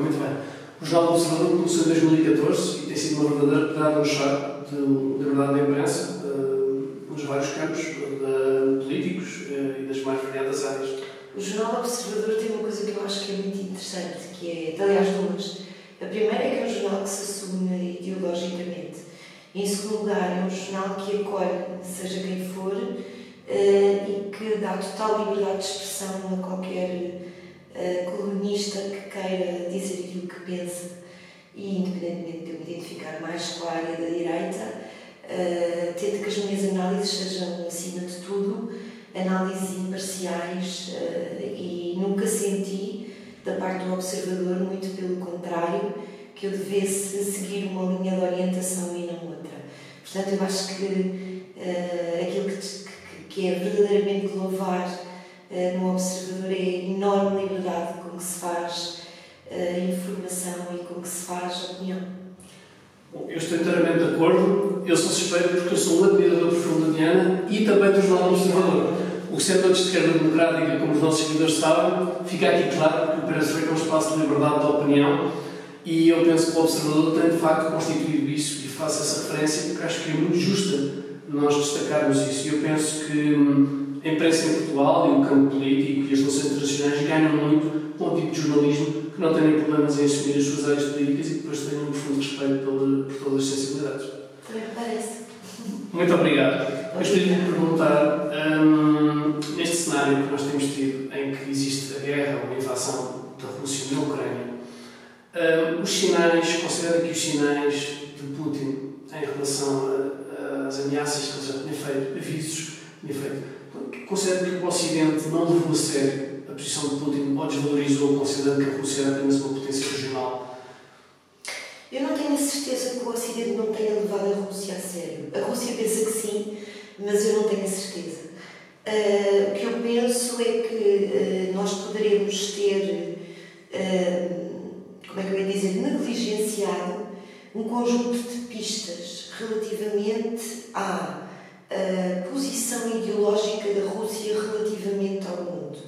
muito bem. O Jornal do Observador começou em 2014 e tem sido uma verdadeira pedada no chá de liberdade da imprensa uh, nos vários campos, de políticos uh, e das mais variadas áreas. O Jornal do Observador tem uma coisa que eu acho que é muito interessante, que é, aliás, duas. A primeira é que é um jornal que se assume ideologicamente. Em segundo lugar, é um jornal que acolhe, seja quem for, uh, e que dá total liberdade de expressão a qualquer uh, colunista que queira dizer aquilo que pensa e, independentemente de eu me identificar mais com a área da direita, uh, tento que as minhas análises sejam, acima de tudo, análises imparciais uh, e nunca senti, da parte do observador, muito pelo contrário, que eu devesse seguir uma linha de orientação e não outra. Portanto, eu acho que uh, aquilo que, que, que, é verdadeiramente louvar no observador é a enorme liberdade com que se faz uh, informação e com que se faz opinião. Bom, eu estou inteiramente de acordo. Eu sou suspeito porque eu sou um admirador profundo da Diana e também do Jornal Observador. O setor de esquerda democrática, como os nossos seguidores sabem, fica aqui claro que o Perestroika é um espaço de liberdade de opinião e eu penso que o Observador tem de facto constituído isso e faço essa referência porque acho que é muito justa nós destacarmos isso. Eu penso que hum, a imprensa em Portugal e o campo político e as relações internacionais ganham muito com o tipo de jornalismo que não tenham problemas em assumir as suas áreas políticas e que depois tenham um profundo respeito por, por todas as sensibilidades. Parece. Muito obrigado. Eu gostaria de perguntar, hum, neste cenário que nós temos tido, em que existe a guerra ou a invasão da Rússia na Ucrânia, hum, os sinais, considera que os sinais de Putin em relação às ameaças que ele já tinha feito, avisos que tinha feito, considera que o Ocidente não levou a sério a posição de Putin ou desvalorizou, considerando que a Rússia era apenas uma potência regional? Eu não tenho a certeza que o Ocidente não tenha levado a Rússia a sério. A Rússia pensa que sim, mas eu não tenho a certeza. Uh, o que eu penso é que uh, nós poderemos ter, uh, como é que eu ia dizer, negligenciado um conjunto de pistas relativamente à posição ideológica da Rússia relativamente ao mundo.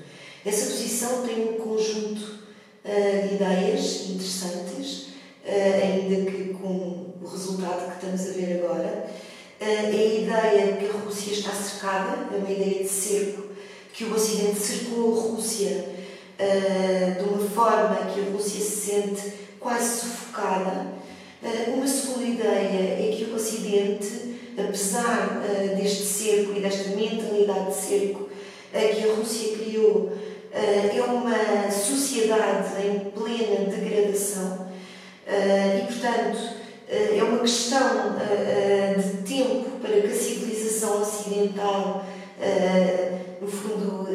Essa posição tem um conjunto de ideias interessantes, ainda que com o resultado que estamos a ver agora é a ideia de que a Rússia está cercada, é uma ideia de cerco, que o Ocidente cercou a Rússia de uma forma que a Rússia se sente quase sufocada. Uma segunda ideia é que o Ocidente, apesar uh, deste cerco e desta mentalidade de cerco que a Rússia criou, é uma sociedade em plena degradação e, portanto, é uma questão de tempo para que a civilização ocidental, no fundo,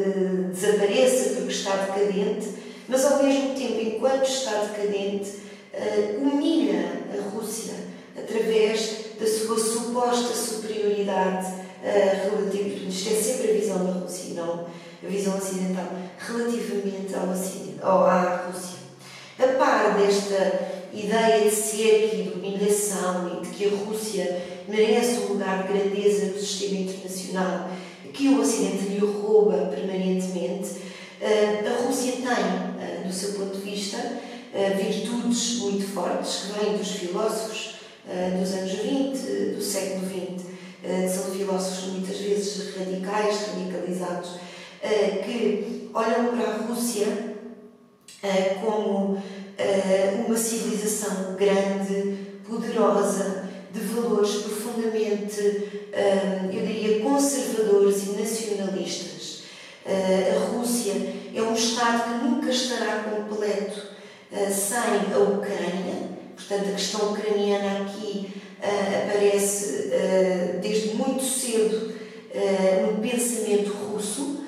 desapareça porque está decadente, mas ao mesmo tempo, enquanto está decadente, humilha a Rússia através da sua suposta superioridade relativa. Isto é sempre a visão da Rússia e não a visão ocidental relativamente ao Ocidente, à Rússia. A par desta ideia de ser e de humilhação e de que a Rússia merece um lugar de grandeza no sistema internacional que o Ocidente lhe rouba permanentemente, eh, a Rússia tem, eh, do seu ponto de vista, virtudes muito fortes que vêm dos filósofos dos anos 20, do século XX, que são filósofos muitas vezes radicais, radicalizados, que olham para a Rússia como uma civilização grande, poderosa, de valores profundamente, eu diria, conservadores e nacionalistas. A Rússia é um Estado que nunca estará completo sem a Ucrânia, portanto, a questão ucraniana aqui aparece desde muito cedo no pensamento russo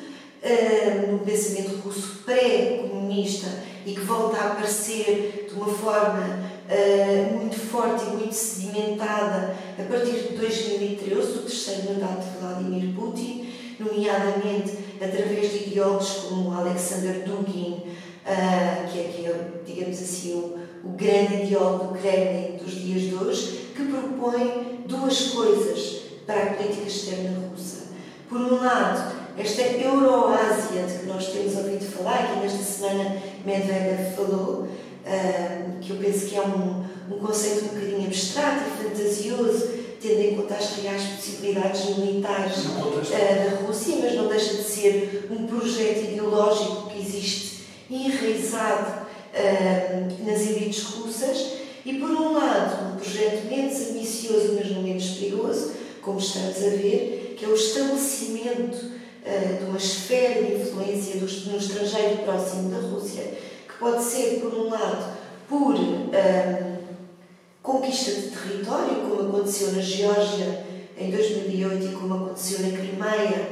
uh, no pensamento russo pré-comunista e que volta a aparecer de uma forma uh, muito forte e muito sedimentada a partir de 2013, o terceiro mandato de Vladimir Putin, nomeadamente através de ideólogos como Alexander Dugin, uh, que, é, que é, digamos assim, o, o grande ideólogo do Kremlin dos dias de hoje, que propõe duas coisas para a política externa russa. Por um lado, esta Euroásia de que nós temos ouvido falar, que nesta semana Medvedev falou, que eu penso que é um, um conceito um bocadinho abstrato e fantasioso, tendo em conta as reais possibilidades militares uh, da Rússia, mas não deixa de ser um projeto ideológico que existe enraizado nas elites russas, e por um lado, um projeto menos ambicioso, mas não menos perigoso, como estamos a ver, que é o estabelecimento uh, de uma esfera de influência no estrangeiro próximo da Rússia, que pode ser, por um lado, por conquista de território, como aconteceu na Geórgia em 2008 e como aconteceu na Crimeia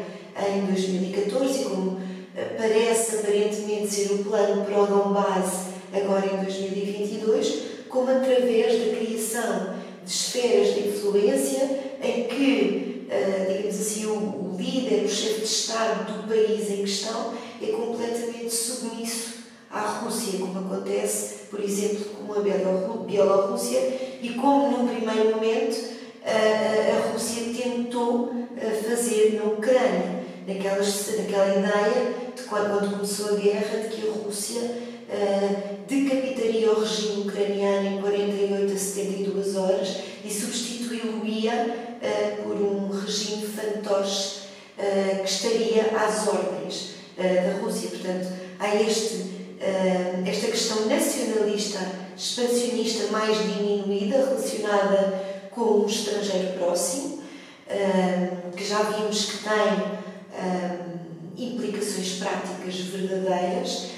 em 2014, e como eh, parece aparentemente ser o plano para o Donbass agora em 2022, como através da criação de esferas de influência em que, eh, digamos assim, o líder, o chefe de Estado do país em questão é completamente submisso à Rússia, como acontece, por exemplo, com a Bielorrússia e como, num primeiro momento, a Rússia tentou fazer na Ucrânia, naquela, ideia de quando começou a guerra, de que a Rússia decapitaria o regime ucraniano em 48 a 72 horas e substituí-lo-ia por um regime fantoche que estaria às ordens da Rússia. Portanto, há este esta questão nacionalista, expansionista mais diminuída, relacionada com o estrangeiro próximo, que já vimos que tem implicações práticas verdadeiras.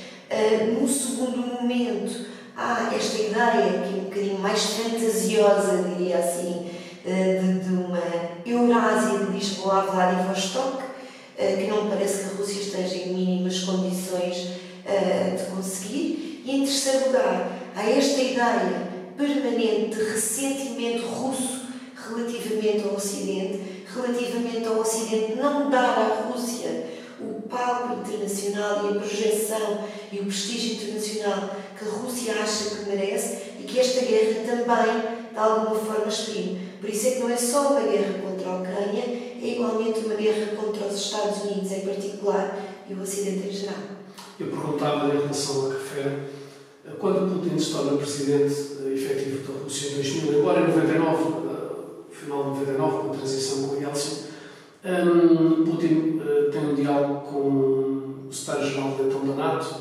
No segundo momento, há esta ideia, que é um bocadinho mais fantasiosa, diria assim, de, de uma Eurásia de a Vladivostok, que não parece que a Rússia esteja em mínimas condições de conseguir. E em terceiro lugar, há esta ideia permanente de ressentimento russo relativamente ao Ocidente, relativamente ao Ocidente não dar à Rússia o palco internacional e a projeção e o prestígio internacional que a Rússia acha que merece e que esta guerra também, de alguma forma, exprime. Por isso é que não é só uma guerra contra a Ucrânia, é igualmente uma guerra contra os Estados Unidos em particular e o Ocidente em geral. Eu perguntava em relação que refere, quando Putin se torna presidente eh, efetivo da Rússia em 2000, agora em 99, eh, final de 99, com a transição com Yeltsin, um, Putin uh, tem um diálogo com o secretário-geral da então da NATO,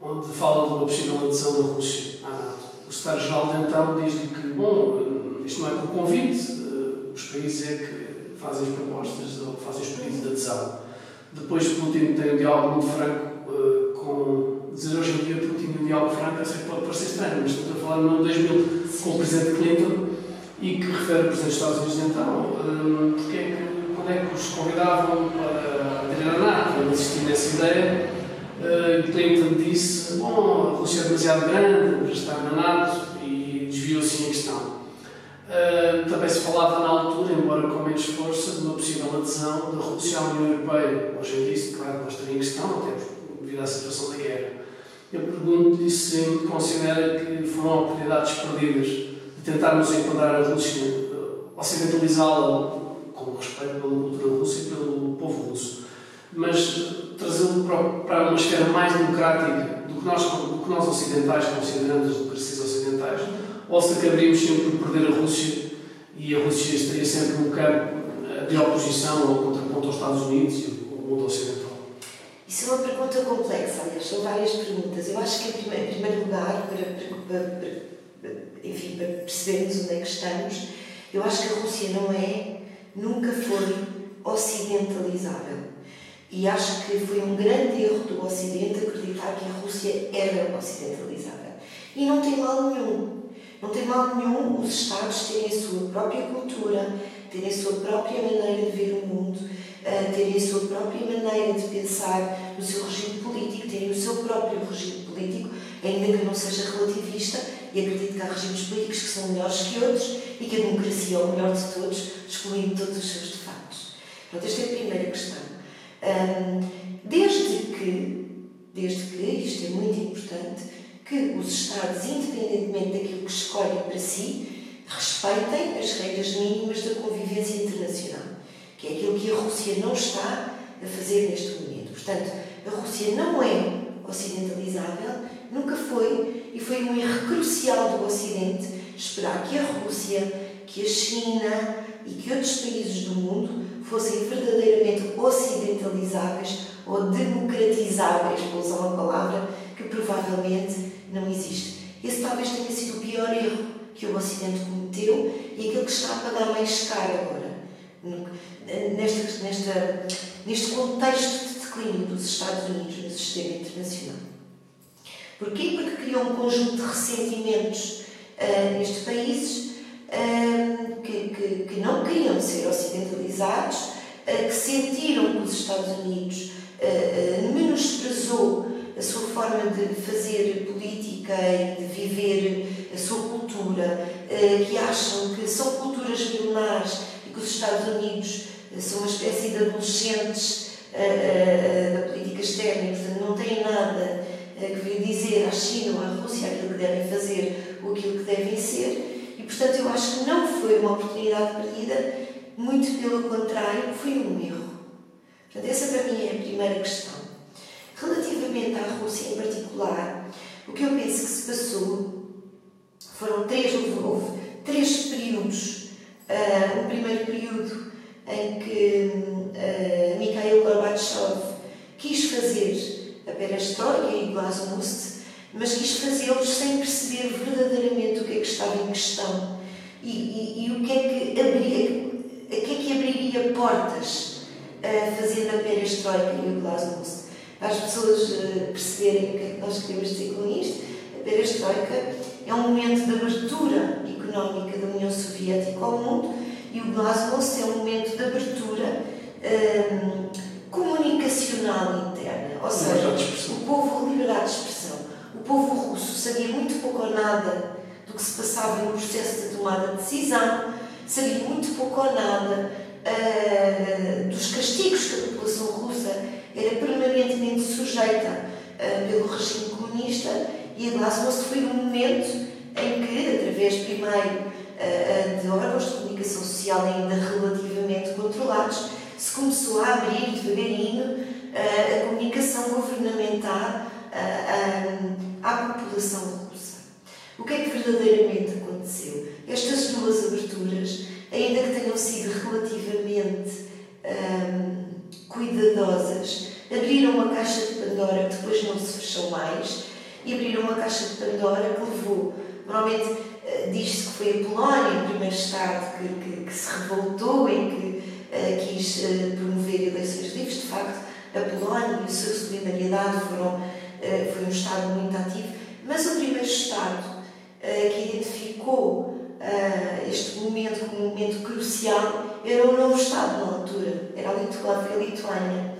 onde fala de uma possível adesão da Rússia à NATO. O secretário-geral da então diz-lhe que, bom, isto não é por convite, uh, os países é que fazem as propostas ou fazem os pedidos de adesão. Depois Putin tem um diálogo muito franco uh, com dizer hoje em dia Putin um diálogo franco, eu sei que pode parecer estranho, mas estamos a falar no ano 2000 com o Presidente Clinton e que refere ao Presidente dos Estados Unidos então, um, porque é que, quando é que os convidavam para NATO, ele insistir nessa ideia, uh, Clinton disse, bom, a Rússia é demasiado grande para estar na NATO e desviou-se em questão. Uh, também se falava na altura, embora com menos força, de uma possível adesão da Rússia à União Europeia. Hoje em dia, claro, não estaria em questão, até devido à situação da guerra. Eu pergunto-lhe se considera que foram oportunidades perdidas de tentarmos enquadrar a Rússia, ocidentalizá-la respeito pela cultura russa e pelo povo russo, mas trazê-lo para uma esfera mais democrática do que nós, do que nós ocidentais consideramos as democracias ocidentais ou se acabaríamos sempre por perder a Rússia e a Rússia estaria sempre num campo eh, de oposição ou contraponto aos Estados Unidos e ao mundo ocidental? Isso é uma pergunta complexa, aliás, são várias perguntas. Eu acho que, em primeiro lugar, para, para, para, enfim, para percebermos onde é que estamos, eu acho que a Rússia não é, nunca foi ocidentalizável. E acho que foi um grande erro do Ocidente acreditar que a Rússia era ocidentalizável. E não tem mal nenhum. Não tem mal nenhum os Estados terem a sua própria cultura, terem a sua própria maneira de ver o mundo, uh, terem a sua própria maneira de pensar no seu regime político, terem o seu próprio regime político, ainda que não seja relativista, e acredito que há regimes políticos que são melhores que outros e que a democracia é o melhor de todos, excluindo todos os seus defeitos. Pronto, esta é a primeira questão. Um, desde que, desde que, isto é muito importante, que os Estados, independentemente daquilo que escolhem para si, respeitem as regras mínimas da convivência internacional, que é aquilo que a Rússia não está a fazer neste momento. Portanto, a Rússia não é ocidentalizável, nunca foi, e foi um erro crucial do Ocidente esperar que a Rússia, que a China e que outros países do mundo fossem verdadeiramente ocidentalizáveis ou democratizáveis, vou usar uma palavra que provavelmente não existe. Esse talvez tenha sido o pior erro que o Ocidente cometeu e aquilo que está a pagar mais caro agora. Nesta, nesta, neste contexto de declínio dos Estados Unidos no sistema internacional. Porquê? Porque criou um conjunto de ressentimentos uh, nestes países uh, que, que, que, não queriam ser ocidentalizados, uh, que sentiram que os Estados Unidos menosprezou a sua forma de fazer política e de viver a sua cultura, que acham que são culturas milenares e que os Estados Unidos são uma espécie de adolescentes da política externa e, portanto, não têm nada que vir dizer à China ou à Rússia aquilo que devem fazer ou aquilo que devem ser portanto, eu acho que não foi uma oportunidade perdida, muito pelo contrário, foi um erro. Portanto, essa para mim é a primeira questão. Relativamente à Rússia em particular, o que eu penso que se passou foram três, houve três períodos. Uh, primeiro período em que uh, Mikhail Gorbachev quis fazer perestroika e glasnost mas quis fazê-los sem perceber verdadeiramente o que é que estava em questão e, e, e o que é que abria, a que é que abriria portas uh, fazendo a perestroika e o glasnost. Para as pessoas uh, perceberem o que é que nós queremos dizer com isto, a perestroika é um momento de abertura económica da União Soviética ao mundo e o glasnost é um momento de abertura um, comunicacional interna, ou seja, o povo liberdade de expressão. O povo russo sabia muito pouco ou nada do que se passava no processo de tomada de decisão, sabia muito pouco ou nada uh, dos castigos que a população russa era permanentemente sujeita uh, pelo regime comunista e a Glasnost foi um momento em que, através primeiro uh, de órgãos de comunicação social ainda relativamente controlados, se começou a abrir devagarinho a comunicação governamental à população russa. O que é que verdadeiramente aconteceu? Estas duas aberturas, ainda que tenham sido relativamente cuidadosas, abriram uma caixa de Pandora que depois não se fechou mais e abriram uma caixa de Pandora que levou, normalmente diz-se que foi a Polónia, o primeiro Estado que, que, que se revoltou e que quis uh, promover eleições livres. De facto, a Polónia e a sua solidariedade foram eh, foi um Estado muito ativo, mas o primeiro Estado eh, que identificou eh, este momento como um momento crucial era o novo Estado na altura, era a Lituânia.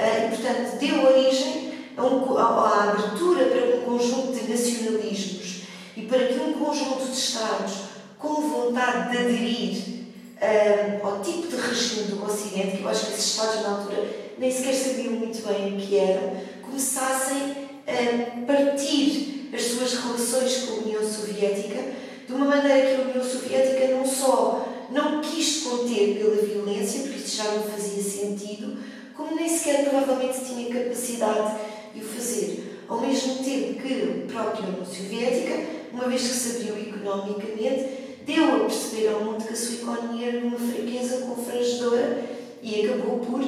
E, portanto, deu origem a, à abertura para um conjunto de nacionalismos e para que um conjunto de Estados com vontade de aderir um, ao tipo de regime do Ocidente, que eu acho que esses Estados na altura nem sequer sabiam muito bem o que eram, começassem a partir as suas relações com a União Soviética de uma maneira que a União Soviética não só não quis conter pela violência, porque isso já não fazia sentido, como nem sequer provavelmente tinha capacidade de o fazer. Ao mesmo tempo que a própria União Soviética, uma vez que se abriu economicamente, deu a perceber ao mundo que a sua economia era uma fraqueza confrangedora e acabou por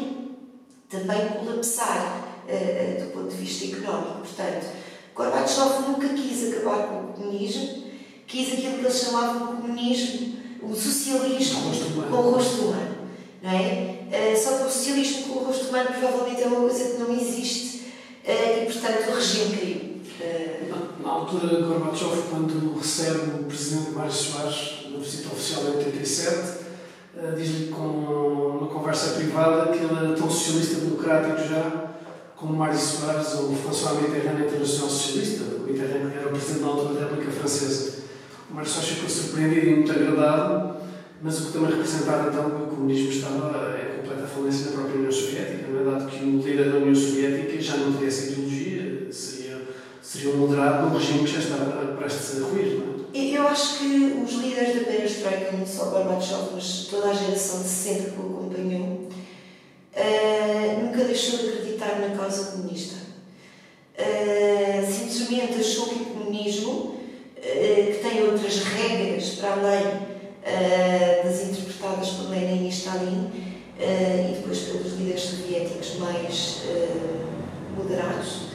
também colapsar uh, do ponto de vista económico. Portanto, Gorbachev nunca quis acabar com o comunismo, quis aquilo que eles chamavam de comunismo, o socialismo com o rosto humano. Não é? Uh, só que o socialismo com o rosto humano provavelmente é uma coisa que não existe uh, e, portanto, o regime caiu. Na, na altura, Gorbachev, quando recebe o presidente Mário Soares na visita oficial em 87, uh, diz-lhe com uma conversa privada que ele é tão socialista democrático já como Mário Soares ou François Mitterrand Internacional Socialista, o Mitterrand era o presidente da altura da República Francesa. O Mário Soares ficou surpreendido e muito agradado, mas o que também representava então que o comunismo estava em completa falência na própria União Soviética, não é? dado que o líder da União Soviética já não teria essa ideologia, seria, seria um moderado num regime que já estava prestes a ruir. Não é? Eu acho que os líderes da Perestroika, não só Gorbachev, mas toda a geração de 60 que o acompanhou, uh, nunca deixou de acreditar na causa comunista. Uh, simplesmente achou que o comunismo, uh, que tem outras regras para além das interpretadas por Lenin e Stalin, e depois pelos líderes soviéticos mais moderados,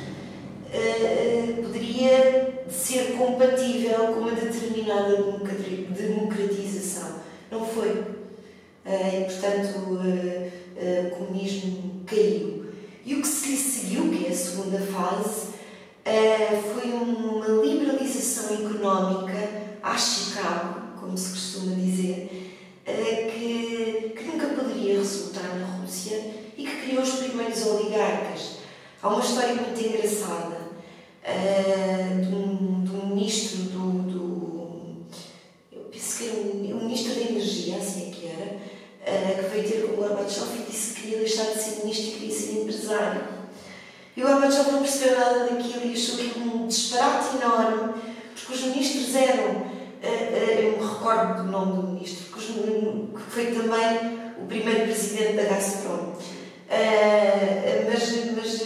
poderia ser compatível com uma determinada democratização. Não foi. e, portanto, uh, o comunismo caiu. E o que se lhe seguiu, que é a segunda fase, foi uma liberalização económica à Chicago, como se costuma dizer, que, que nunca poderia resultar na Rússia e que criou os primeiros oligarcas. Há uma história muito engraçada de um, de, um, ministro do, do. Eu penso que era um, um ministro da Energia, assim é que era, uh, que veio ter com o Gorbachev e disse que queria deixar de ser ministro e queria ser empresário. E o Gorbachev não percebeu nada daquilo e achou que um disparate enorme, porque os ministros eram, uh, uh, eu me recordo do nome do ministro, os, que foi também o primeiro presidente da Gazprom. mas, mas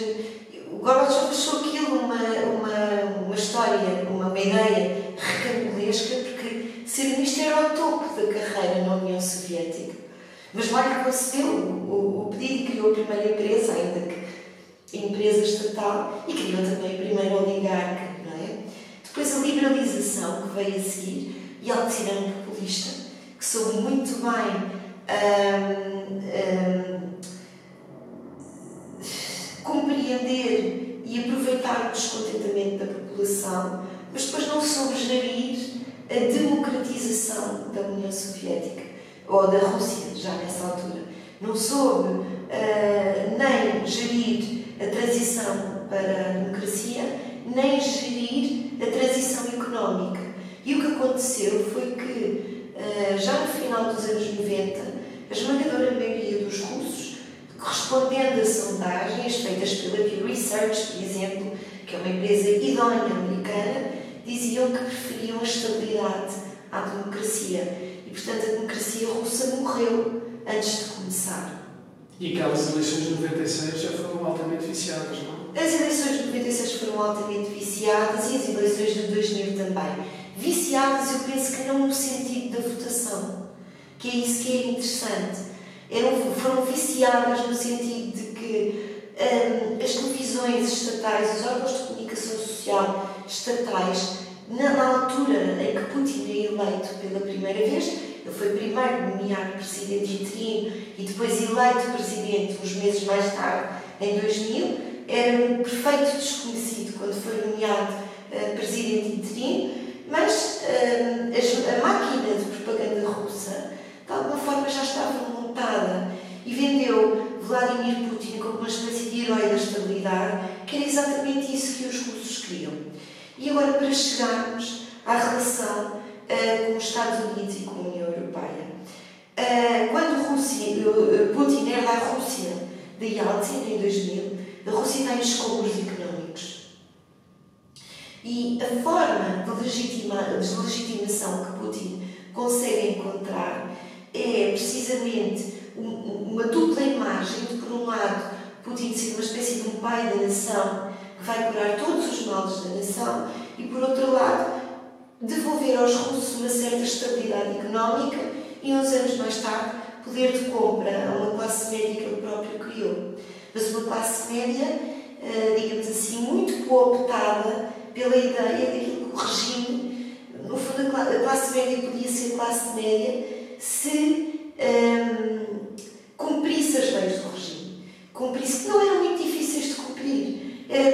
o Gorbachev achou aquilo uma, uma, uma história, uma, ideia recambulesca, porque ser ministro era o topo da carreira na União Soviética. Mas Marco concedeu o, o, pedido e criou a primeira empresa, ainda que empresa estatal, e criou também a primeira oligarca, não é? Depois a liberalização que veio a seguir e a tirano populista, que soube muito bem hum, hum, compreender e aproveitar o descontentamento da população, mas depois não soube gerir a democratização da União Soviética ou da Rússia, já nessa altura, não soube uh, nem gerir a transição para a democracia, nem gerir a transição económica. E o que aconteceu foi que, uh, já no final dos anos 90, a esmagadora maioria dos russos, correspondendo a sondagens feitas pela Pew Research, por exemplo, que é uma empresa idónea americana, diziam que preferiam a estabilidade à democracia. E, portanto, a democracia russa morreu antes de começar. E aquelas eleições de 96 já foram altamente viciadas, não? As eleições de 96 foram altamente viciadas e as eleições de 2000 também. Viciadas, eu penso que não no sentido da votação, que é isso que é interessante. Eram, foram viciadas no sentido de que hum, as televisões estatais, os órgãos de comunicação social estatais, na, altura em que Putin é eleito pela primeira vez, ele foi primeiro nomeado presidente interino e depois eleito presidente uns meses mais tarde, em 2000, era um perfeito desconhecido quando foi nomeado uh, presidente interino, mas uh, a máquina de propaganda russa, de alguma forma, já estava montada e vendeu Vladimir Putin como uma espécie de herói da estabilidade, que era exatamente isso que os russos queriam. E agora, para chegarmos à relação uh, com os Estados Unidos e com a União Europeia. Uh, quando Rússia, uh, Putin era a Rússia de Yeltsin, em 2000, a Rússia está em escombros económicos. E a forma de, legitima, de legitimação que Putin consegue encontrar é precisamente uma dupla imagem de, por um lado, Putin ser uma espécie de um pai da nação vai curar todos os males da nação, e por outro lado, devolver aos russos uma certa estabilidade económica e, uns anos mais tarde, poder de compra a uma classe média que ele próprio criou. Mas uma classe média, eh, digamos assim, muito cooptada pela ideia de que o regime, no fundo, a classe média podia ser classe média se um, ehm, cumprisse as leis do regime. Cumprisse, que não eram muito difíceis de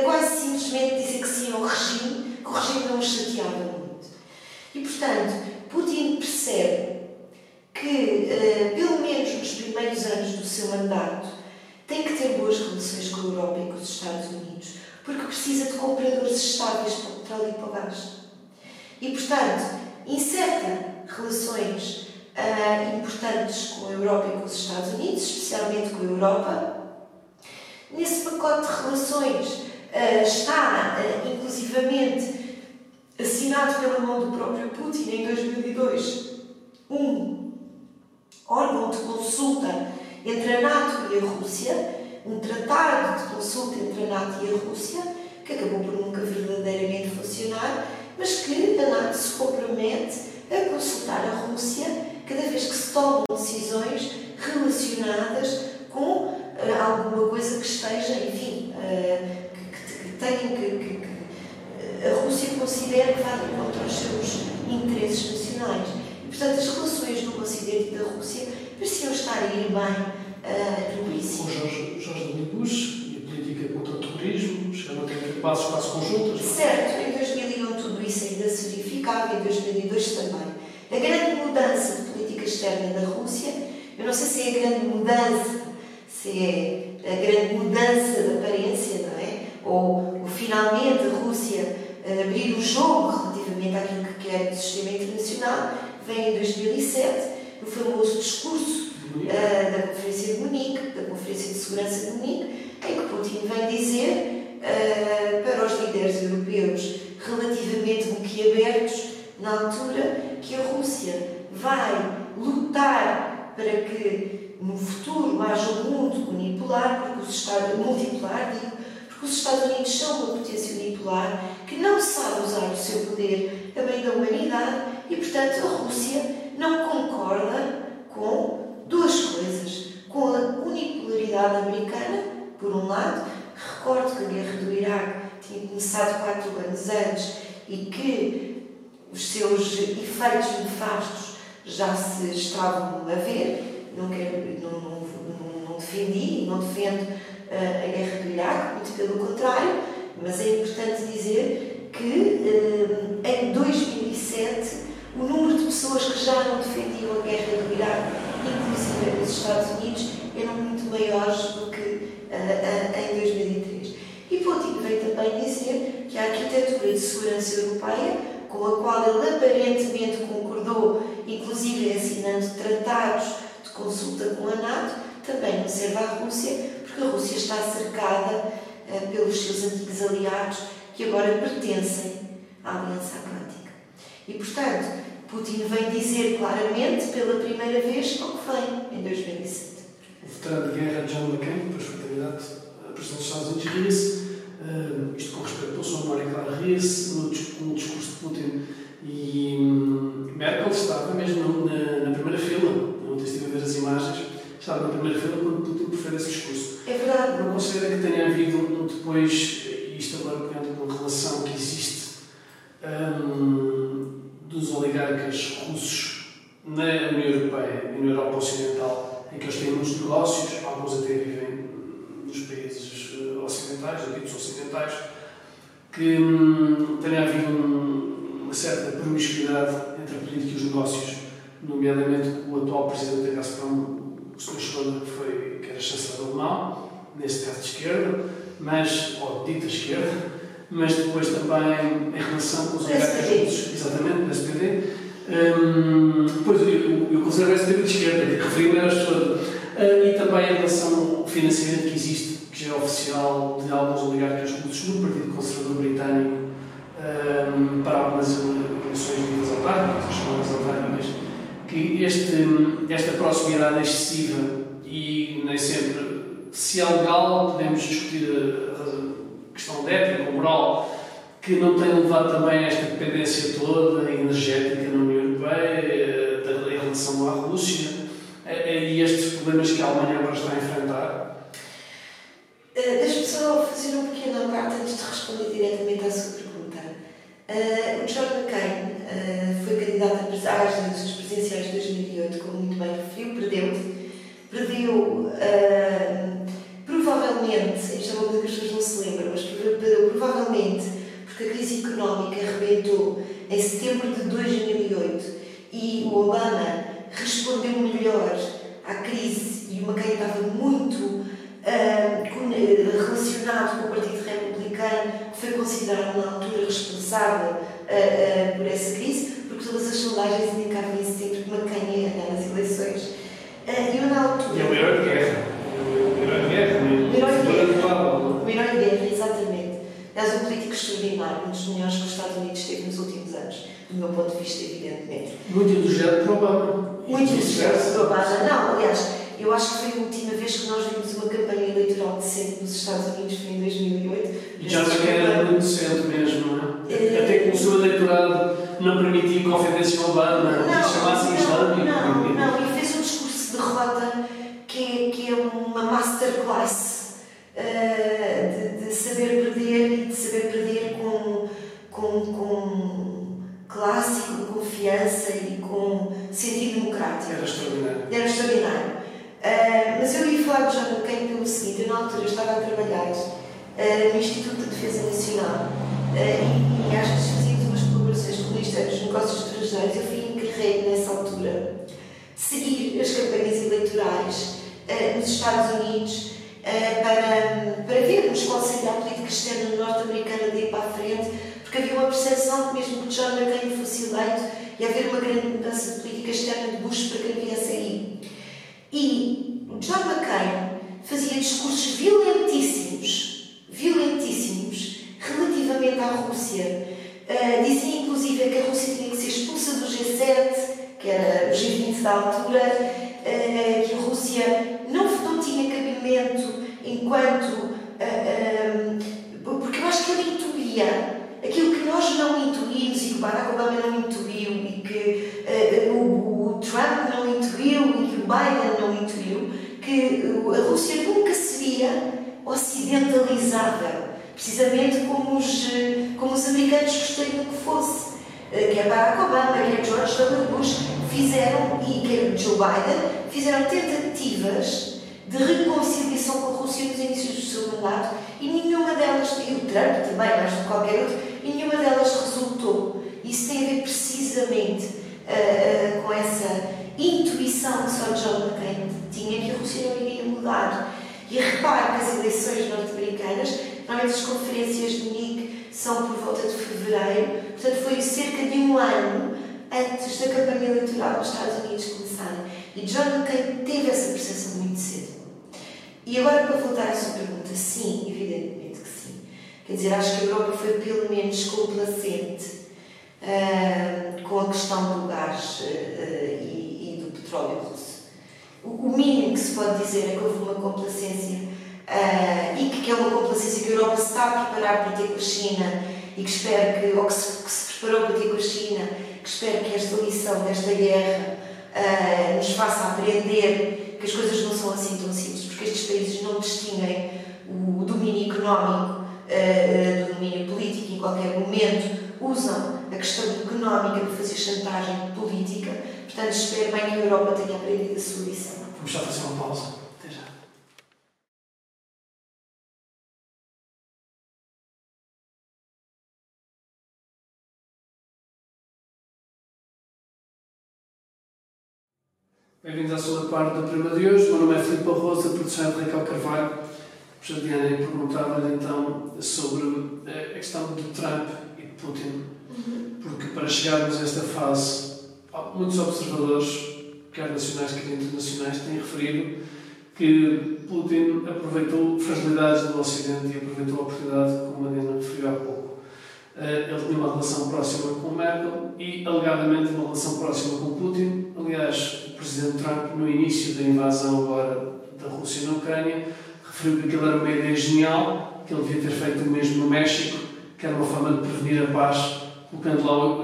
quase simplesmente dizer que sim ao regime, que o regime não os chateava muito. E, portanto, Putin percebe que, uh, pelo menos nos primeiros anos do seu mandato, tem que ter boas relações com a Europa e com os Estados Unidos, porque precisa de compradores estáveis para o petróleo e para o gás. E, portanto, inserta relações uh, importantes com a Europa e com os Estados Unidos, especialmente com a Europa. Nesse pacote de relações uh, está, uh, inclusivamente, assinado pela mão do próprio Putin em 2002, um órgão de consulta entre a NATO e a Rússia, um tratado de consulta entre a NATO e a Rússia, que acabou por nunca verdadeiramente funcionar, mas que a NATO se compromete a consultar a Rússia cada vez que se tomam decisões relacionadas com alguma coisa que esteja, enfim, uh, que, que, tenha que, que, que, a Rússia considere que vai contra os seus interesses nacionais. E, portanto, as relações do Ocidente da Rússia pareciam estar a ir bem uh, no início. Com Jorge, Jorge W. Bush e a política contra o terrorismo, chegaram a ter passos, passos conjuntos. Certo, em 2001 tudo isso ainda se verificava, em 2002 também. A grande mudança de política externa da Rússia, eu não sei se é a grande mudança, se é a grande mudança de aparência, não é? Ou, ou finalmente a Rússia abrir o jogo relativamente àquilo que quer do sistema internacional, vem em 2007, no famoso discurso uh, da Conferência de Munique, da Conferência de Segurança de Munique, em que Putin vem dizer uh, para os líderes europeus relativamente boquiabertos na altura que a Rússia vai lutar para que no futuro haja um mundo unipolar, porque os Estados, multipolar, digo, porque os Estados Unidos são uma potência unipolar que não sabe usar o seu poder a bem da humanidade e, portanto, a Rússia não concorda com duas coisas. Com a unipolaridade americana, por um lado, recordo que a guerra do Iraque tinha começado quatro anos antes e que os seus efeitos nefastos já se estavam a ver. Não, quero, não, não, não defendi, não defendo uh, a guerra do Iraque, muito pelo contrário, mas é importante dizer que uh, em 2007 o número de pessoas que já não defendiam a guerra do Iraque, inclusive nos Estados Unidos, eram muito maiores do que uh, em 2003. E Putin veio também dizer que a arquitetura de segurança europeia com a qual ele aparentemente concordou, inclusive assinando tratados consulta com a NATO, também não serve à Rússia, porque a Rússia está cercada uh, pelos seus antigos aliados que agora pertencem à Aliança Atlântica. E, portanto, Putin vem dizer claramente, pela primeira vez, ao que vem em 2007. O veterano de guerra John McCain, depois foi candidato a presidente dos Estados Unidos, ria-se uh, isto com respeito pela sua memória, claro, ria-se no, discurso de Putin e um, Merkel estava mesmo na, na primeira fila, ver as imagens, estava na primeira fila quando Putin profere esse discurso. É verdade. Não considera que tenha havido depois, isto agora com uma relação que existe um, dos oligarcas russos na União Europeia e na Europa Ocidental, em que eles têm muitos negócios, alguns até vivem nos países ocidentais, ditos ocidentais, que hum, tenha havido um, uma certa promiscuidade entre a política e os negócios, nomeadamente o atual presidente da Gazprom, o Sr. Schroeder, que, foi, que era chanceler alemão, nesse caso de esquerda, mas, ou dita esquerda, mas depois também em relação com os oligarcas exatamente, do SPD, um, depois eu, eu, considero o SPD de esquerda, que referi-me a Schroeder, uh, e também em relação ao financiamento que existe que é oficial de alguns oligarcas russos no Partido Conservador Britânico um, para algumas eleições ditas autárquicas, as chamadas autárquicas, que este, esta proximidade excessiva e nem sempre, se é legal, podemos discutir a, questão de ética moral, que não tem levado também a esta dependência toda energética na União Europeia, em relação à Rússia, e estes problemas que a Alemanha agora está a enfrentar Uh, Deixa-me só fazer um pequeno parte antes de responder diretamente à sua pergunta. Uh, o John McCain uh, foi candidato às eleições presidenciais de 2008, como muito bem referiu, perdeu. Perdeu, uh, provavelmente, isto é uma coisa que as pessoas não se lembram, mas perdeu provavelmente porque a crise económica arrebentou em setembro de 2008 e o Obama respondeu melhor à crise e o McCain estava muito uh, relacionado com o Partido Republicano, que foi considerado na altura responsável uh, uh, por essa crise, porque todas as sondagens indicavam isso sempre que McCain ia ganhar as eleições. eu, na altura. E é o herói de guerra. O herói de guerra. O herói de guerra. O herói de guerra, exatamente. És um político extraordinário, um dos melhores que os Estados Unidos teve nos últimos anos, do meu ponto de vista, evidentemente. Muito elogiado por Obama. Muito elogiado por Obama. Não, aliás, eu acho que foi a última vez que nós vimos uma campanha eleitoral decente nos Estados Unidos, foi em 2008. E já que era muito decente mesmo, não é? é? Até que o seu eleitorado não permitia confidência ao Obama, não, chamasse islâmico. Não, não, e fez um discurso de derrota que, que é uma masterclass uh, de, de, saber perder e de saber perder com, com, com classe, com confiança e com sentido democrático. Era extraordinário. Era extraordinário. Uh, mas eu ia falar de John McCain pelo seguinte: eu, na altura, estava a trabalhar uh, no Instituto de Defesa Nacional uh, e, e às vezes fazíamos umas colaborações com o Ministério dos Negócios Estrangeiros. Eu fui encarregue nessa altura de seguir as campanhas eleitorais nos Estados Unidos para, para vermos qual seria a política externa norte-americana ir para a frente, porque havia uma percepção que, mesmo que John McCain fosse eleito, ia haver uma grande mudança de política externa de Bush para quem viesse aí. E John McCain fazia discursos violentíssimos, violentíssimos, relativamente à Rússia. Uh, dizia inclusive que a Rússia tinha que ser expulsa do G7, que era o G20 da altura, uh, que a Rússia não, não tinha cabimento enquanto. Uh, porque eu acho que ele intuía aquilo que nós não intuímos e que o Barack Obama não intuiu e que o, o Trump não intuiu Biden não intuiu que a Rússia nunca seria ocidentalizável, precisamente como os, como os americanos gostariam que fosse. Eh, quer Barack Obama, quer George W. Bush fizeram, e quer Joe Biden, fizeram tentativas de reconciliação com a Rússia nos inícios do seu mandato e nenhuma delas, e o Trump também, mais do que qualquer outro, e nenhuma delas resultou. Isso tem a ver precisamente uh, uh, com essa intuição que só John McCain tinha que a Rússia não iria mudar. E repare que as eleições norte-americanas, normalmente as conferências de Munique são por volta de fevereiro, portanto foi cerca de um ano antes da campanha eleitoral dos Estados Unidos começar. E John McCain teve essa percepção muito cedo. E agora, para voltar à sua pergunta, sim, evidentemente que sim. Quer dizer, acho que a Europa foi pelo menos complacente uh, com a questão do gás uh, e petróleo russo. O mínimo que se pode dizer é que houve uma complacência uh, e que é uma complacência que a Europa se está a preparar para ter com a China e que espera que, ou que se, que se preparou para ter com a China, que espera que esta lição desta guerra uh, nos faça aprender que as coisas não são assim tão simples, porque estes países não distinguem o domínio económico uh, do domínio político em qualquer momento, usam a questão económica para fazer chantagem política Portanto, espero bem que a Europa tenha aprendido a sua lição. Vamos já fazer uma pausa. Até já. Bem-vindos à segunda parte do programa de hoje. O meu nome é Filipe Barroso, a produção de Raquel Carvalho. A Diana perguntava-lhe então sobre eh, a questão de Trump e de Putin, uhum. porque para chegarmos a esta fase muitos observadores, quer nacionais, quer internacionais, têm referido que Putin aproveitou fragilidades do Ocidente e aproveitou a oportunidade, como a Diana referiu há pouco. Eh, ele tinha uma relação próxima com Merkel e, alegadamente, uma relação próxima com Putin. Aliás, o presidente Trump, no início da invasão agora da Rússia na Ucrânia, referiu que aquilo era uma ideia genial, que ele devia ter feito o mesmo no México, que era uma forma de prevenir a paz colocando lá uh,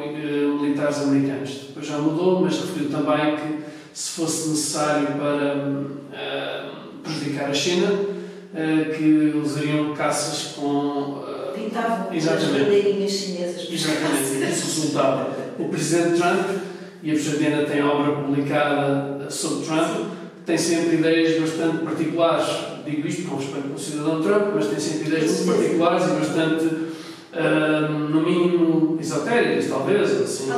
militares americanos. Depois já mudou, mas referiu também que se fosse necessário para uh, prejudicar a China, uh, que usariam caças com. Pintavam exatamente. as bandeirinhas chinesas. Exatamente, isso resultava. O presidente Trump, e a Professora tem obra publicada sobre Trump, tem sempre ideias bastante particulares. Digo isto com respeito ao cidadão Trump, mas tem sempre ideias muito particulares e bastante uh, no mínimo esotéricas, talvez, assim,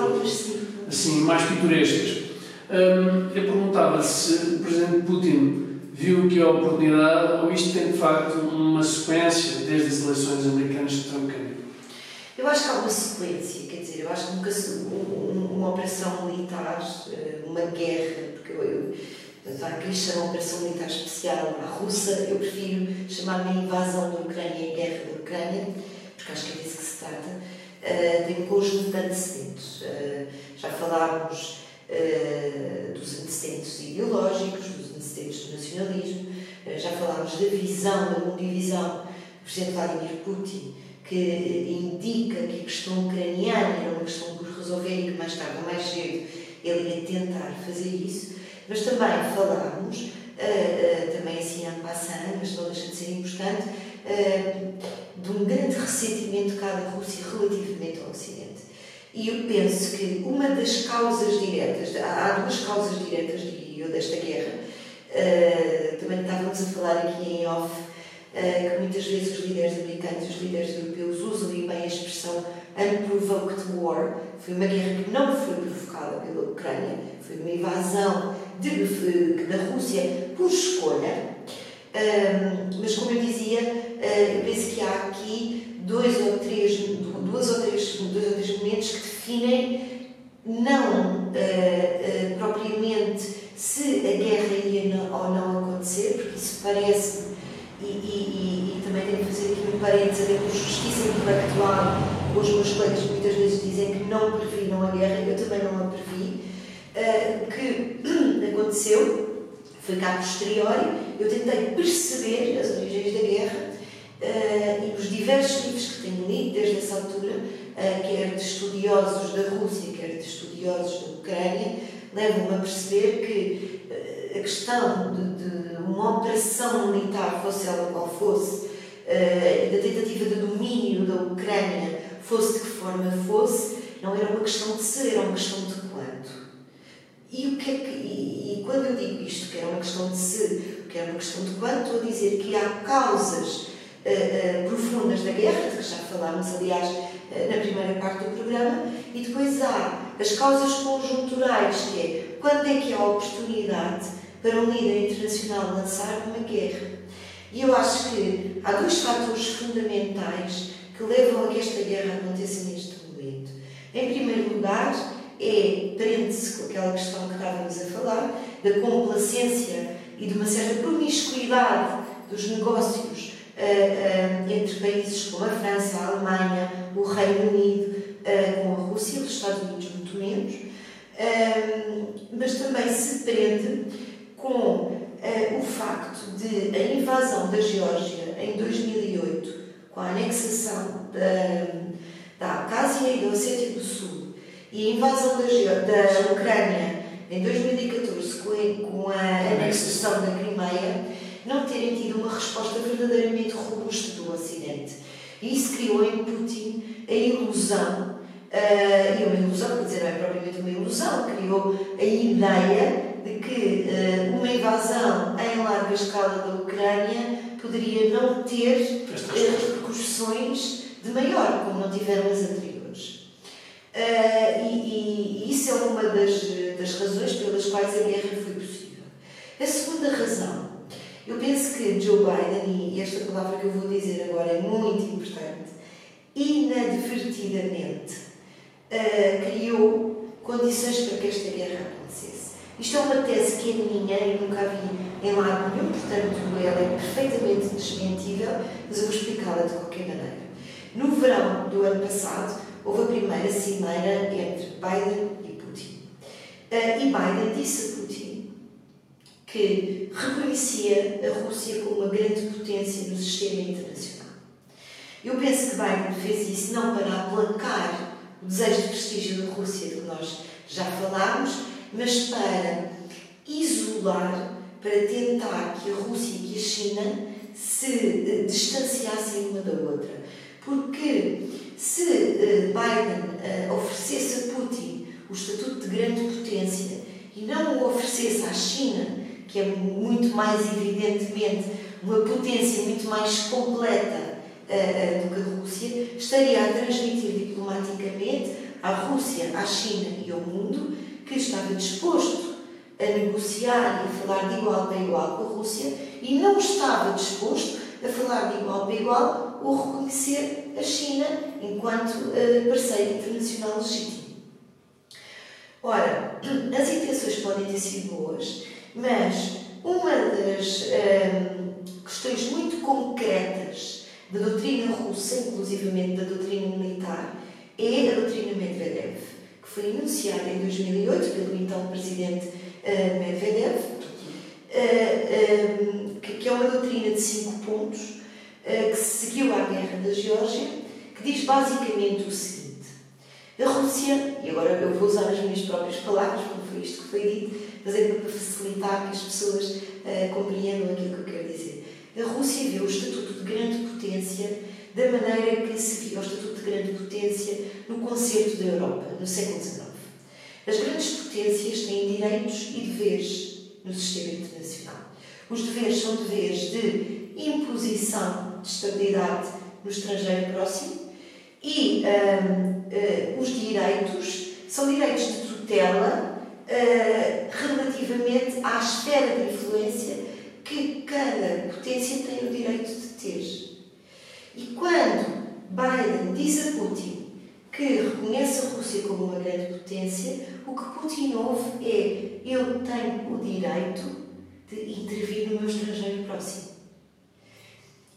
assim mais pitorescas. Um, eu perguntava se o Presidente Putin viu que a oportunidade ou isto tem de facto uma sequência desde as eleições americanas de Trump? Eu acho que há uma sequência, quer dizer, eu acho que nunca uma operação militar, eh, uma guerra, porque eu, eu há quem chama operação militar especial à russa, eu prefiro chamar-me invasão da Ucrânia e guerra da Ucrânia, porque acho que é disso que se trata, uh, tem um conjunto de antecedentes. Uh, já falámos uh, dos antecedentes ideológicos, dos antecedentes do nacionalismo, já falámos da visão, da mundivisão do Presidente Vladimir Putin, que indica que a questão ucraniana era uma questão por resolver e que mais tarde ou mais cedo ele ia tentar fazer isso. Mas também falámos, também assim ano passado, mas não deixa de ser importante, de um grande ressentimento cá da Rússia relativamente ao Ocidente. E eu penso que uma das causas diretas, há duas causas diretas, diria eu, desta guerra, também estávamos a falar aqui em off, que muitas vezes os líderes americanos e os líderes europeus usam bem a expressão unprovoked war. Foi uma guerra que não foi provocada pela Ucrânia, foi uma invasão de, da Rússia por escolha. Um, mas, como eu dizia, uh, eu penso que há aqui dois ou três, duas ou três, dois ou três momentos que definem não uh, uh, propriamente se a guerra ia não, ou não acontecer, porque isso parece, e, e, e, e também tenho que fazer aqui um parênteses, a com justiça intelectual, os meus colegas muitas vezes dizem que não previram a guerra, eu também não a previ, que aconteceu, foi cá posteriori, eu tentei perceber as origens da guerra uh, e nos diversos livros que tenho lido desde essa altura, uh, quer de estudiosos da Rússia, quer de estudiosos da Ucrânia, levam-me a perceber que a questão de, de, uma operação militar, fosse ela qual fosse, da tentativa de domínio da Ucrânia, fosse de que forma fosse, não era uma questão de ser, era uma questão de quanto. E, o que é que, e, e, quando eu digo isto, que era uma questão de se, que era uma questão de quanto, estou a dizer que há causas uh, uh, profundas da guerra, de que já falámos, aliás, uh, na primeira parte do programa, e depois há as causas conjunturais, que é quando é que há oportunidade para um líder internacional lançar uma guerra. E eu acho que há dois fatores fundamentais que levam a que esta guerra aconteça neste momento. Em primeiro lugar, é, prende-se com aquela questão que estávamos a falar, da complacência e de uma certa promiscuidade dos negócios uh, uh, entre países como a França, a Alemanha, o Reino Unido, uh, com a Rússia, os Estados Unidos muito menos, mas também se prende com o facto de a invasão da Geórgia em 2008, com a anexação da, da Abkhazia e da Ossétia do Sul, e a invasão da, da Ucrânia em 2014, com a anexação da Crimeia, não terem tido uma resposta verdadeiramente robusta do Ocidente. E isso criou em Putin a ilusão, uh, e uma ilusão, quer dizer, não é propriamente uma ilusão, criou a ideia de que uh, uma invasão em larga escala da Ucrânia poderia não ter uh, repercussões de maior, como não tiveram as anteriores. Uh, e, e, isso é uma das, das razões pelas quais a guerra foi possível. A segunda razão, eu penso que Joe Biden, e esta palavra que eu vou dizer agora é muito importante, inadvertidamente uh, criou condições para que esta guerra acontecesse. Isto é uma tese que é minha e nunca a vi em lado nenhum, portanto ela é perfeitamente desmentível, mas eu vou explicá-la de qualquer maneira. No verão do ano passado, houve a primeira cimeira entre Biden e Putin. Uh, e Biden disse a Putin que reconhecia a Rússia como uma grande potência no sistema internacional. Eu penso que Biden fez isso não para aplacar o desejo de prestígio da Rússia, de que nós já falámos, mas para isolar, para tentar que a Rússia e que a China se eh, distanciassem uma da outra. Porque se uh, Biden uh, oferecesse a Putin o estatuto de grande potência e não o oferecesse à China, que é muito mais evidentemente uma potência muito mais completa uh, do que a Rússia, estaria a transmitir diplomaticamente à Rússia, à China e ao mundo que estava disposto a negociar e a falar de igual para igual com a Rússia e não estava disposto a falar de igual para igual ou reconhecer a China enquanto uh, parceiro internacional legítimo. Ora, as intenções podem ter sido boas, mas uma das uh, questões muito concretas da doutrina russa, inclusivamente da doutrina militar, é a doutrina Medvedev, que foi enunciada em 2008 pelo então presidente uh, Medvedev, uh, que é uma doutrina de cinco pontos que se seguiu à guerra da Geórgia, que diz basicamente o seguinte: a Rússia, e agora eu vou usar as minhas próprias palavras, porque foi isto que foi dito, mas é para facilitar que as pessoas uh, compreendam aquilo que eu quero dizer. A Rússia viu o estatuto de grande potência da maneira que se viu o estatuto de grande potência no concerto da Europa, no século XIX. As grandes potências têm direitos e deveres no sistema internacional. Os deveres são deveres de imposição de estabilidade no estrangeiro próximo e um, uh, os direitos são direitos de tutela uh, relativamente à esfera de influência que cada potência tem o direito de ter. E quando Biden diz a Putin que reconhece a Rússia como uma grande potência, o que Putin ouve é: eu tenho o direito de intervir no meu estrangeiro próximo.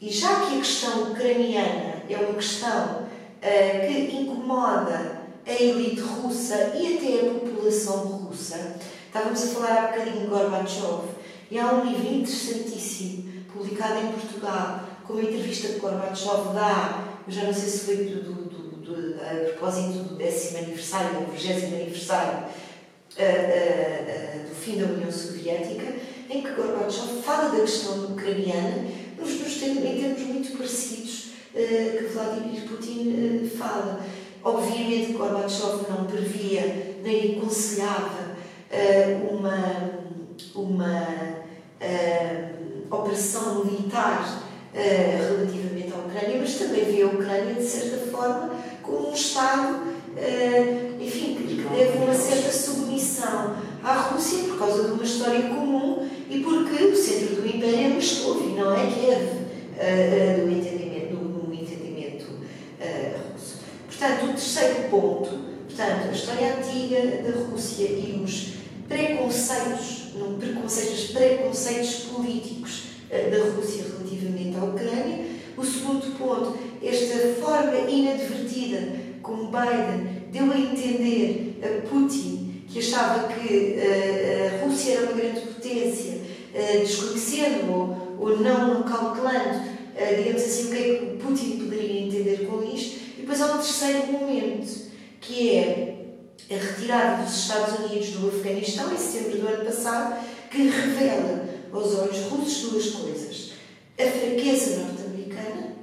E já que a questão ucraniana é uma questão uh, que incomoda a elite russa e até a população russa, estávamos a falar há bocadinho de Gorbachev, e há um livro interessantíssimo, publicado em Portugal, com uma entrevista que Gorbachev dá, eu já não sei se foi do, do, do, a propósito do décimo aniversário, do 20 aniversário uh, uh, do fim da União Soviética, em que Gorbachev fala da questão ucraniana nos, nos termos, em termos muito parecidos uh, que Vladimir Putin uh, fala. Obviamente, Gorbachev não previa nem aconselhava uh, uma, uma operação militar relativamente à Ucrânia, mas também vê a Ucrânia, de certa forma, como um Estado enfim, que deve uma certa submissão à Rússia por causa de uma história comum e porque o centro do Império é Moscou e não é Kiev, uh, uh, do entendimento, no, entendimento uh, russo. Portanto, o terceiro ponto, portanto, a história antiga da Rússia e os preconceitos, não preconceitos, preconceitos políticos da Rússia relativamente à Ucrânia. O segundo ponto, esta forma inadvertida como Biden deu a entender a Putin que achava que uh, a Rússia era uma grande potência, desconhecendo ou, ou não calculando, uh, digamos assim, o que é que Putin poderia entender com isto. E depois há um terceiro momento, que é a retirada dos Estados Unidos do Afeganistão, em setembro do ano passado, que revela aos olhos russos duas coisas. A fraqueza norte-americana,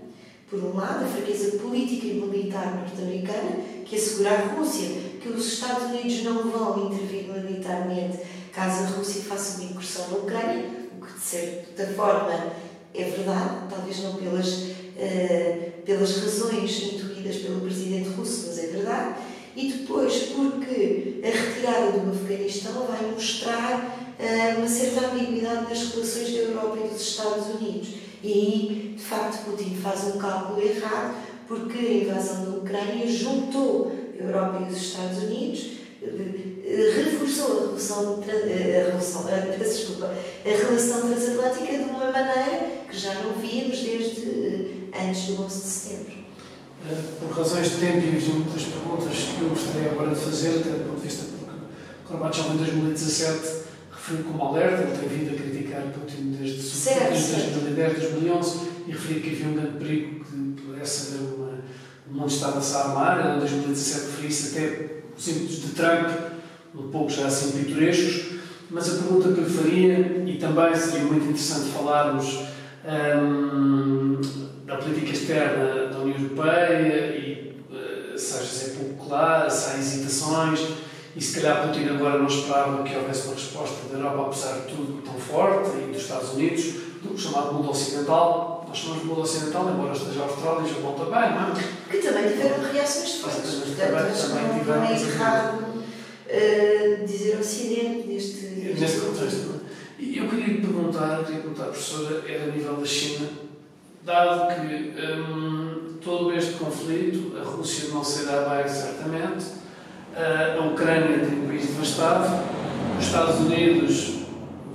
por um lado, a fraqueza política e militar norte-americana, que assegura à Rússia que os Estados Unidos não vão intervir militarmente caso a Rússia faça uma incursão na Ucrânia, o que de certa forma é verdade, talvez não pelas, uh, pelas razões intuídas pelo presidente russo, mas é verdade. E depois, porque a retirada do Afeganistão vai mostrar uh, uma certa ambiguidade nas relações da Europa e dos Estados Unidos. E aí, de facto, Putin faz um cálculo errado, porque a invasão da Ucrânia juntou a Europa e os Estados Unidos, reforçou a relação, a relação, a, desculpa, a relação transatlântica de uma maneira que já não víamos desde antes do 11 de setembro. Eh, por razões de tempo e muitas perguntas que eu gostaria agora de fazer, até do ponto de vista porque Gorbachev em 2017 referiu como alerta, ele tem vindo a criticar Putin desde, desde 2010, 2011 e referiu que havia um grande perigo que pudesse haver uma o mundo estava-se a armar, em 2017 referi-se até os ímpetos de Trump, um pouco já assim pitorescos, mas a pergunta que eu faria, e também seria muito interessante falarmos um, da política externa da União Europeia e uh, se às vezes é pouco claro, se há hesitações, e se calhar Putin agora não esperava que houvesse uma resposta da Europa, apesar de tudo, tão forte, e dos Estados Unidos, do chamado mundo ocidental, nós chamamos de mundo ocidental, embora esteja a Austrália e o Japão também, não é? Que também tiveram reações fortes. Portanto. Não é errado uh, uh, dizer Ocidente neste, neste contexto. E eu queria perguntar, queria perguntar, professora, era a nível da China, dado que um, todo este conflito, a Rússia não será bem, certamente, a Ucrânia tem um país devastado, os Estados Unidos,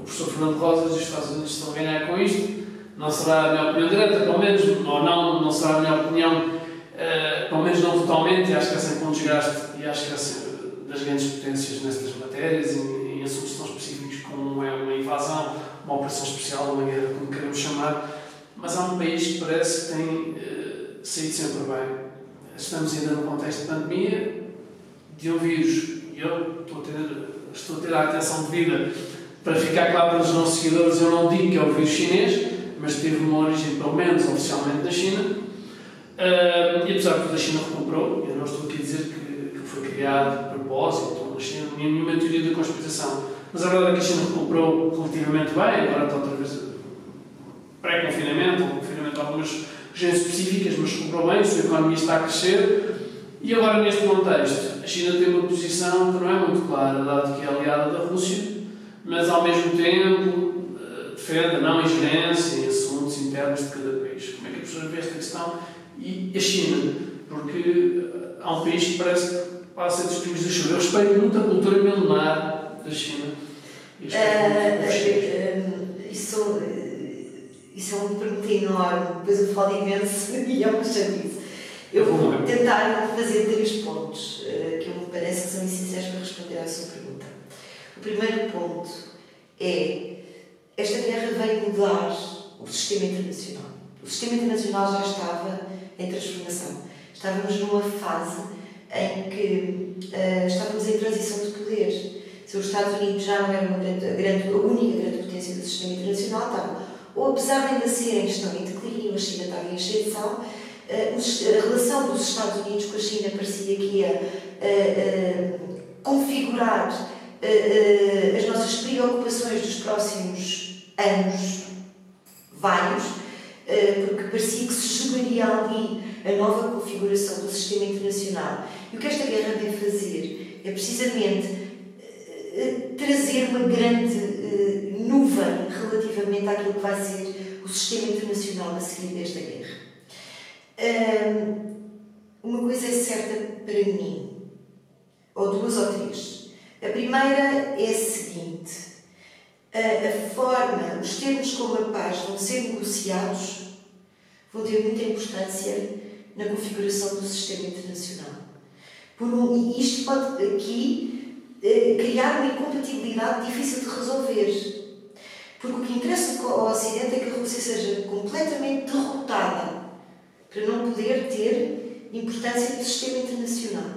o professor Fernando Rosas os Estados Unidos estão a ganhar com isto, não será a minha opinião direta, pelo menos, ou não, não será a minha opinião, uh, pelo menos não totalmente, e acho que é sempre um desgaste, e acho que é sempre das grandes potências nestas matérias, em, em assuntos tão específicos como é uma invasão, uma operação especial, uma guerra, como queremos chamar, mas há um país que parece que tem uh, saído sempre bem. Estamos ainda num contexto de pandemia, de um vírus, e eu estou a ter, estou a, ter a atenção devida para ficar claro para os nossos seguidores, eu não digo que é o vírus chinês, mas teve uma origem, pelo menos oficialmente, da China. Uh, e apesar de tudo, a China recuperou. Eu não estou aqui a dizer que, que foi criado propósito, na China, nenhuma teoria da conspiração. Mas a verdade é que a China recuperou relativamente bem, agora está outra vez pré-confinamento, confinamento de algumas regiões específicas, mas recuperou bem, a sua economia está a crescer. E agora, neste contexto, a China tem uma posição que não é muito clara, dado que é aliada da Rússia, mas ao mesmo tempo defende a não ingerência em assuntos internos de cada país. Como é que a professora vê esta questão? E a China, porque há um país que parece passa dos primeiros do chão. Eu respeito muito a cultura milenar da China. Uh, uh, isso, isso é uma pergunta enorme, depois eu falo imenso e é uma chatice. Eu vou tentar fazer três pontos que me parece que são essenciais para responder à sua pergunta. O primeiro ponto é esta guerra veio mudar o sistema internacional. O sistema internacional já estava em transformação. Estávamos numa fase em que uh, estávamos em transição de poder. Se os Estados Unidos já não eram a, grande, a, única grande potência do sistema internacional, ou apesar de ainda serem, estão em declínio, a China estava em ascensão, uh, a relação dos Estados Unidos com a China parecia que ia uh, configurar as nossas preocupações dos próximos anos, vários, porque parecia que se jogaria ali a nova configuração do sistema internacional. E o que esta guerra vem fazer é precisamente eh, eh, trazer uma grande nuvem relativamente àquilo que vai ser o sistema internacional a seguir desta guerra. Uma coisa é certa para mim, ou duas ou três. A primeira é a seguinte a forma, os termos como a paz vão ser negociados vão ter muita importância na configuração do sistema internacional. Por um, isto pode aqui eh, criar uma incompatibilidade difícil de resolver. Porque o que interessa ao Ocidente é que a Rússia seja completamente derrotada para não poder ter importância no sistema internacional.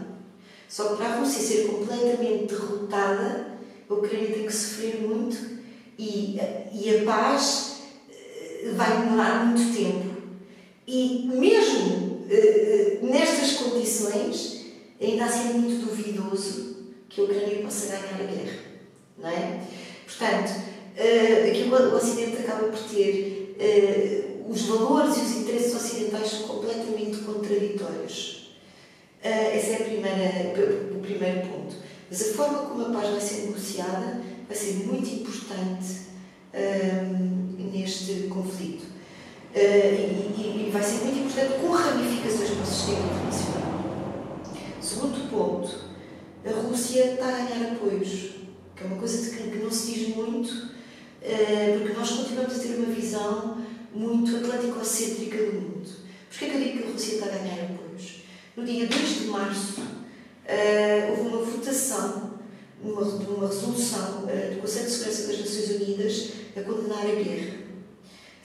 Só que para a Rússia ser completamente derrotada, a Ucrânia tem que sofrer muito e, e a paz eh, vai demorar muito tempo. E mesmo nestas condições, ainda assim é muito duvidoso que a Ucrânia possa ganhar a guerra. Não é? Portanto, uh, aqui o, Ocidente acaba por ter os valores e os interesses ocidentais completamente contraditórios. Esse é primeira, o primeiro ponto. Mas a forma como a paz vai ser negociada vai ser muito importante neste conflito. Uh, e, e, vai ser muito importante com ramificações para o sistema internacional. Segundo ponto, a Rússia está a ganhar apoios, que é uma coisa de que, que não se diz muito, uh, porque nós continuamos a ter uma visão muito atlântico-cêntrica do mundo. Porquê é que eu digo que a Rússia está a ganhar apoios? No dia 2 de março, uh, houve uma votação numa, numa resolução do Conselho de Segurança das Nações Unidas a condenar a guerra.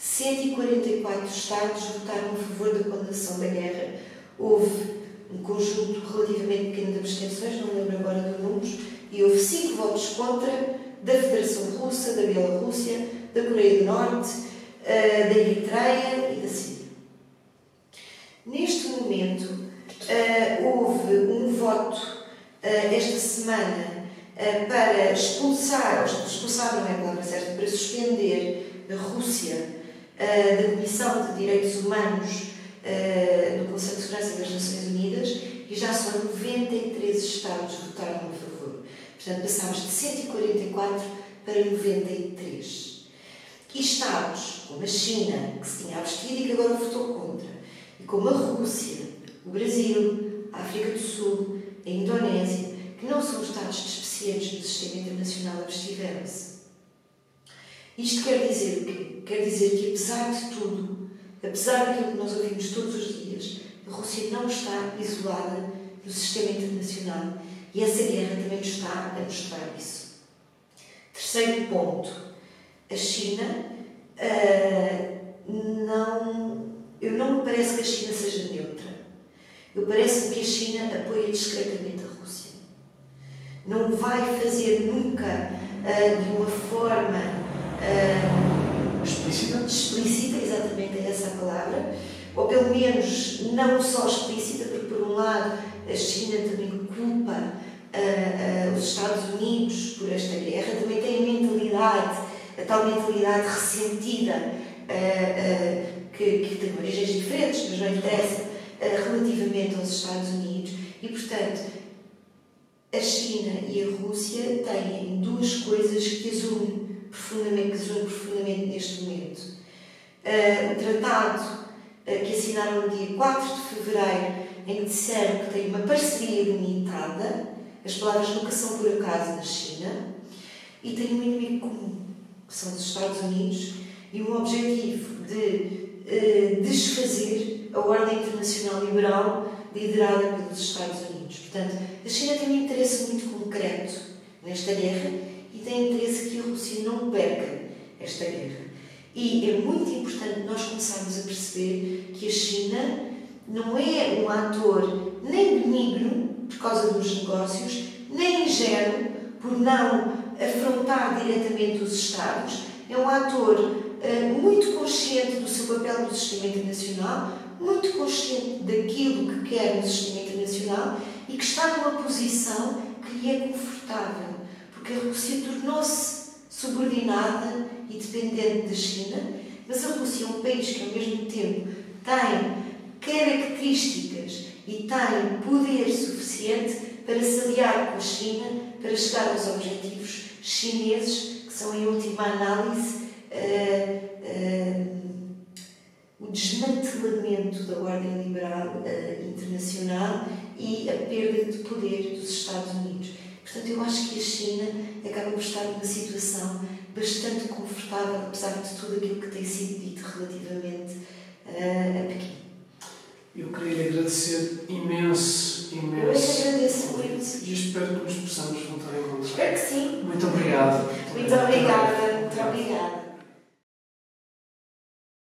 144 Estados votaram a favor da condenação da guerra. Houve um conjunto relativamente pequeno de abstenções, não lembro agora dos números, e houve cinco votos contra da Federação Russa, da Bielorrússia, da Coreia do Norte, uh, da Eritreia e da Síria. Neste momento, uh, houve um voto uh, esta semana eh, para expulsar, expulsar não é a palavra certa, para suspender a Rússia eh, da Comissão de Direitos Humanos eh, do Conselho de Segurança das Nações Unidas e já são 93 Estados votaram a favor. Portanto, passámos de 144 para 93. E Estados como a China, que se tinha abstido e que agora votou contra, e como a Rússia, o Brasil, a África do Sul, a Indonésia, que não são Estados despecientes do sistema internacional, abstiveram-se. Isto quer dizer o quê? Quer dizer que, apesar de tudo, apesar daquilo que nós ouvimos todos os dias, a Rússia não está isolada no sistema internacional e essa guerra também está a mostrar isso. Terceiro ponto. A China uh, não. Eu não me parece que a China seja neutra. Eu parece-me que a China apoia discretamente a Rússia. Não vai fazer nunca uh, de uma forma. Uh, explícita? Explícita, exatamente é essa palavra. Ou pelo menos não só explícita, porque por um lado a China também culpa uh, uh, os Estados Unidos por esta guerra, também tem a mentalidade, a tal mentalidade ressentida, uh, que, que, tem origens diferentes, mas não interessa, relativamente aos Estados Unidos. E, portanto, a China e a Rússia têm duas coisas que as unem profundamente, que unem profundamente neste momento. o tratado que assinaram no dia 4 de fevereiro em que disseram que têm uma parceria limitada, as palavras nunca são por acaso na China, e têm um inimigo comum, que são os Estados Unidos, e um objetivo de uh, desfazer a ordem internacional liberal liderada pelos Estados Unidos. Portanto, a China tem um interesse muito concreto nesta guerra e tem interesse que a Rússia não perca esta guerra. E é muito importante nós começarmos a perceber que a China não é um ator nem benigno por causa dos negócios, nem ingênuo por não afrontar diretamente os Estados. É um ator uh, muito consciente do seu papel no sistema internacional, muito consciente daquilo que quer no sistema internacional e que está numa posição que lhe é confortável, porque a Rússia tornou-se subordinada e dependente da China, mas a Rússia é um país que, ao mesmo tempo, tem características e tem poder suficiente para se aliar com a China para chegar aos objetivos chineses, que são, em última análise, uh, uh, o desmantelamento da ordem liberal uh, internacional e a perda de poder dos Estados Unidos. Portanto, eu acho que a China acaba por estar numa situação bastante confortável, apesar de tudo aquilo que tem sido dito relativamente a Pequim. Eu queria lhe agradecer imenso, imenso. Eu é agradeço muito. E espero que nos possamos voltar a encontrar. Espero que sim. Muito obrigado. Muito obrigada.